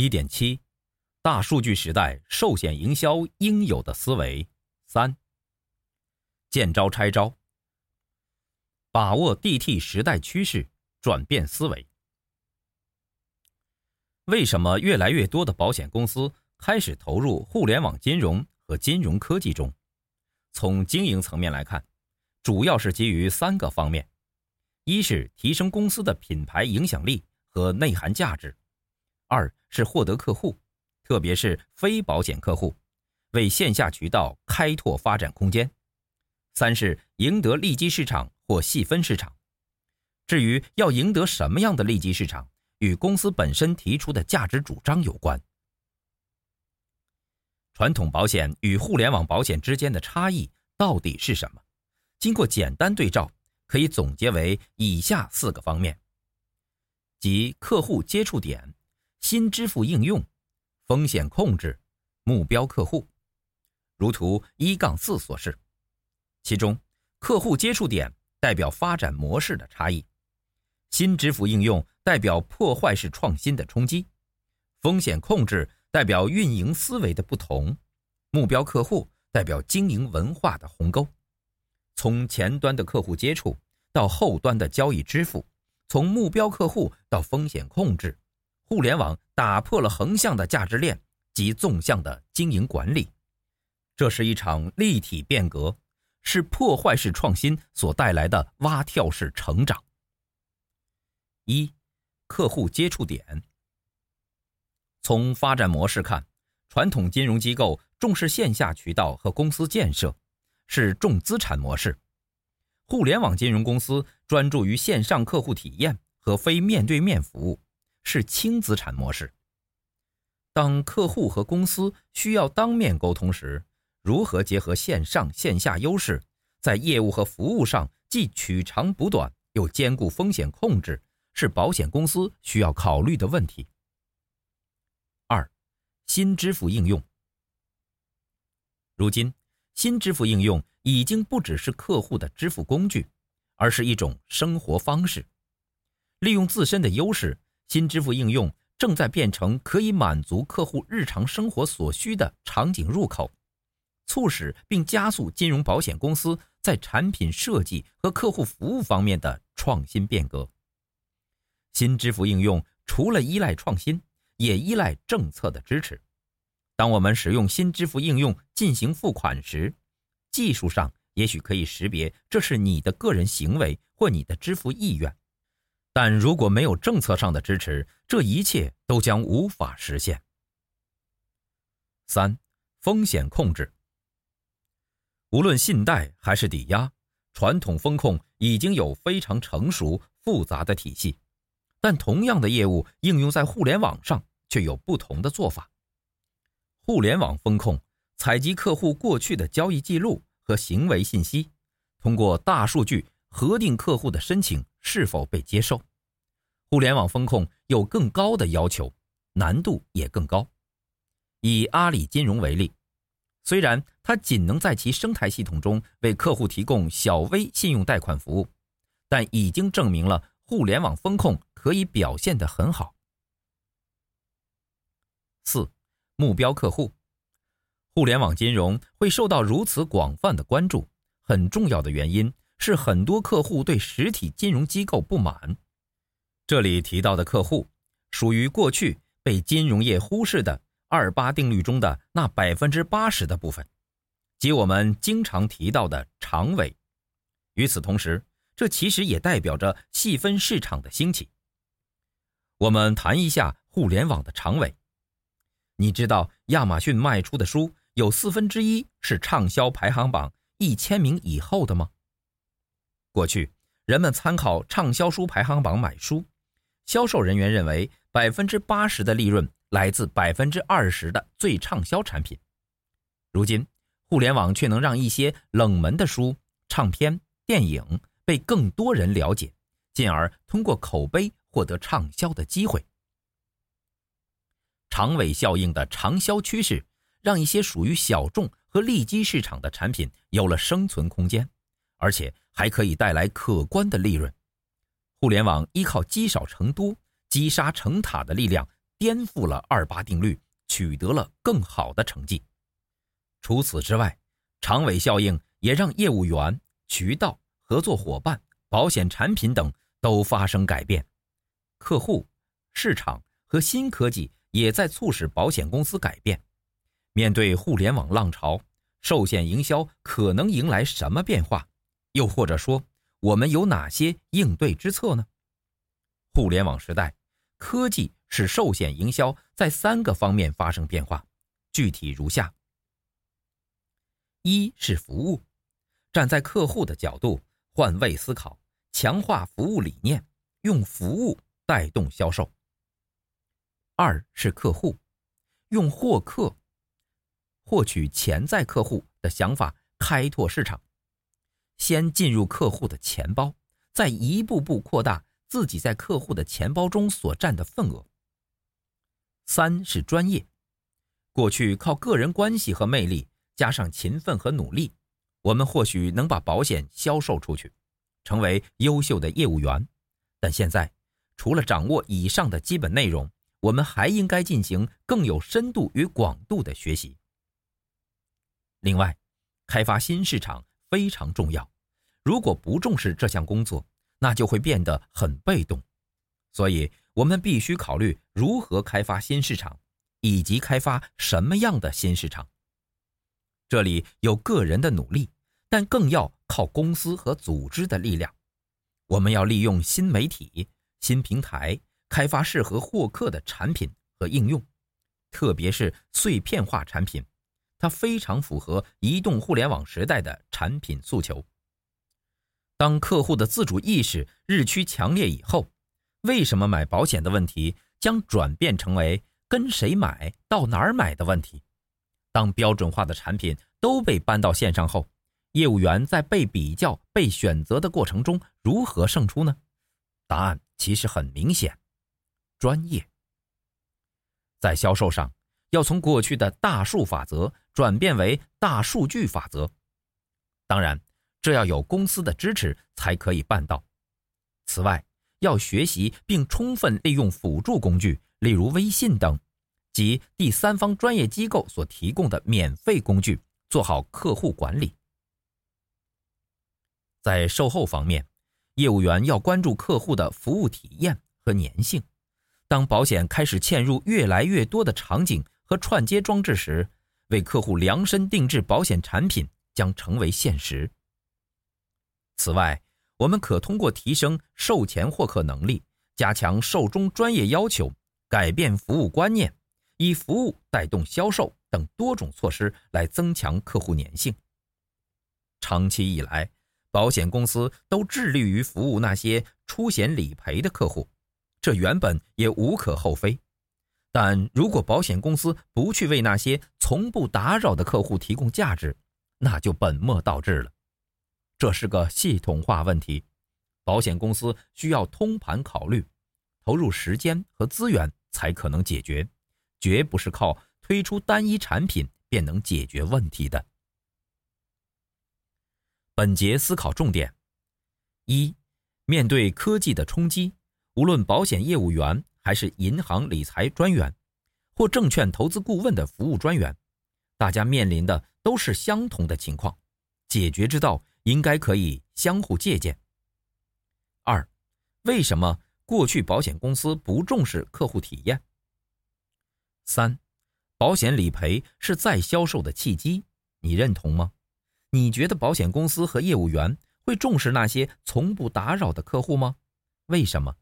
一点七，大数据时代寿险营销应有的思维。三，见招拆招，把握 DT 时代趋势，转变思维。为什么越来越多的保险公司开始投入互联网金融和金融科技中？从经营层面来看，主要是基于三个方面：一是提升公司的品牌影响力和内涵价值；二是获得客户，特别是非保险客户。为线下渠道开拓发展空间。三是赢得利基市场或细分市场。至于要赢得什么样的利基市场，与公司本身提出的价值主张有关。传统保险与互联网保险之间的差异到底是什么？经过简单对照，可以总结为以下四个方面：即客户接触点、新支付应用、风险控制、目标客户。如图一杠四所示，其中客户接触点代表发展模式的差异，新支付应用代表破坏式创新的冲击，风险控制代表运营思维的不同，目标客户代表经营文化的鸿沟。从前端的客户接触到后端的交易支付，从目标客户到风险控制，互联网打破了横向的价值链及纵向的经营管理。这是一场立体变革，是破坏式创新所带来的蛙跳式成长。一、客户接触点。从发展模式看，传统金融机构重视线下渠道和公司建设，是重资产模式；互联网金融公司专注于线上客户体验和非面对面服务，是轻资产模式。当客户和公司需要当面沟通时，如何结合线上线下优势，在业务和服务上既取长补短，又兼顾风险控制，是保险公司需要考虑的问题。二、新支付应用。如今，新支付应用已经不只是客户的支付工具，而是一种生活方式。利用自身的优势，新支付应用正在变成可以满足客户日常生活所需的场景入口。促使并加速金融保险公司在产品设计和客户服务方面的创新变革。新支付应用除了依赖创新，也依赖政策的支持。当我们使用新支付应用进行付款时，技术上也许可以识别这是你的个人行为或你的支付意愿，但如果没有政策上的支持，这一切都将无法实现。三、风险控制。无论信贷还是抵押，传统风控已经有非常成熟复杂的体系，但同样的业务应用在互联网上却有不同的做法。互联网风控采集客户过去的交易记录和行为信息，通过大数据核定客户的申请是否被接受。互联网风控有更高的要求，难度也更高。以阿里金融为例。虽然它仅能在其生态系统中为客户提供小微信用贷款服务，但已经证明了互联网风控可以表现得很好。四、目标客户，互联网金融会受到如此广泛的关注，很重要的原因是很多客户对实体金融机构不满。这里提到的客户，属于过去被金融业忽视的。二八定律中的那百分之八十的部分，即我们经常提到的长尾。与此同时，这其实也代表着细分市场的兴起。我们谈一下互联网的长尾。你知道亚马逊卖出的书有四分之一是畅销排行榜一千名以后的吗？过去人们参考畅销书排行榜买书，销售人员认为百分之八十的利润。来自百分之二十的最畅销产品，如今互联网却能让一些冷门的书、唱片、电影被更多人了解，进而通过口碑获得畅销的机会。长尾效应的长销趋势，让一些属于小众和利基市场的产品有了生存空间，而且还可以带来可观的利润。互联网依靠积少成多、积沙成塔的力量。颠覆了二八定律，取得了更好的成绩。除此之外，长尾效应也让业务员、渠道、合作伙伴、保险产品等都发生改变。客户、市场和新科技也在促使保险公司改变。面对互联网浪潮，寿险营销可能迎来什么变化？又或者说，我们有哪些应对之策呢？互联网时代，科技使寿险营销在三个方面发生变化，具体如下：一是服务，站在客户的角度换位思考，强化服务理念，用服务带动销售；二是客户，用获客。获取潜在客户的想法，开拓市场，先进入客户的钱包，再一步步扩大自己在客户的钱包中所占的份额。三是专业，过去靠个人关系和魅力，加上勤奋和努力，我们或许能把保险销售出去，成为优秀的业务员。但现在，除了掌握以上的基本内容，我们还应该进行更有深度与广度的学习。另外，开发新市场非常重要。如果不重视这项工作，那就会变得很被动。所以，我们必须考虑如何开发新市场，以及开发什么样的新市场。这里有个人的努力，但更要靠公司和组织的力量。我们要利用新媒体、新平台，开发适合获客的产品和应用，特别是碎片化产品。它非常符合移动互联网时代的产品诉求。当客户的自主意识日趋强烈以后，为什么买保险的问题将转变成为跟谁买、到哪儿买的问题。当标准化的产品都被搬到线上后，业务员在被比较、被选择的过程中如何胜出呢？答案其实很明显：专业。在销售上，要从过去的大数法则转变为大数据法则，当然，这要有公司的支持才可以办到。此外，要学习并充分利用辅助工具，例如微信等，及第三方专业机构所提供的免费工具，做好客户管理。在售后方面，业务员要关注客户的服务体验和粘性。当保险开始嵌入越来越多的场景，和串接装置时，为客户量身定制保险产品将成为现实。此外，我们可通过提升售前获客能力、加强售中专业要求、改变服务观念、以服务带动销售等多种措施来增强客户粘性。长期以来，保险公司都致力于服务那些出险理赔的客户，这原本也无可厚非。但如果保险公司不去为那些从不打扰的客户提供价值，那就本末倒置了。这是个系统化问题，保险公司需要通盘考虑，投入时间和资源才可能解决，绝不是靠推出单一产品便能解决问题的。本节思考重点：一、面对科技的冲击，无论保险业务员，还是银行理财专员，或证券投资顾问的服务专员，大家面临的都是相同的情况，解决之道应该可以相互借鉴。二，为什么过去保险公司不重视客户体验？三，保险理赔是再销售的契机，你认同吗？你觉得保险公司和业务员会重视那些从不打扰的客户吗？为什么？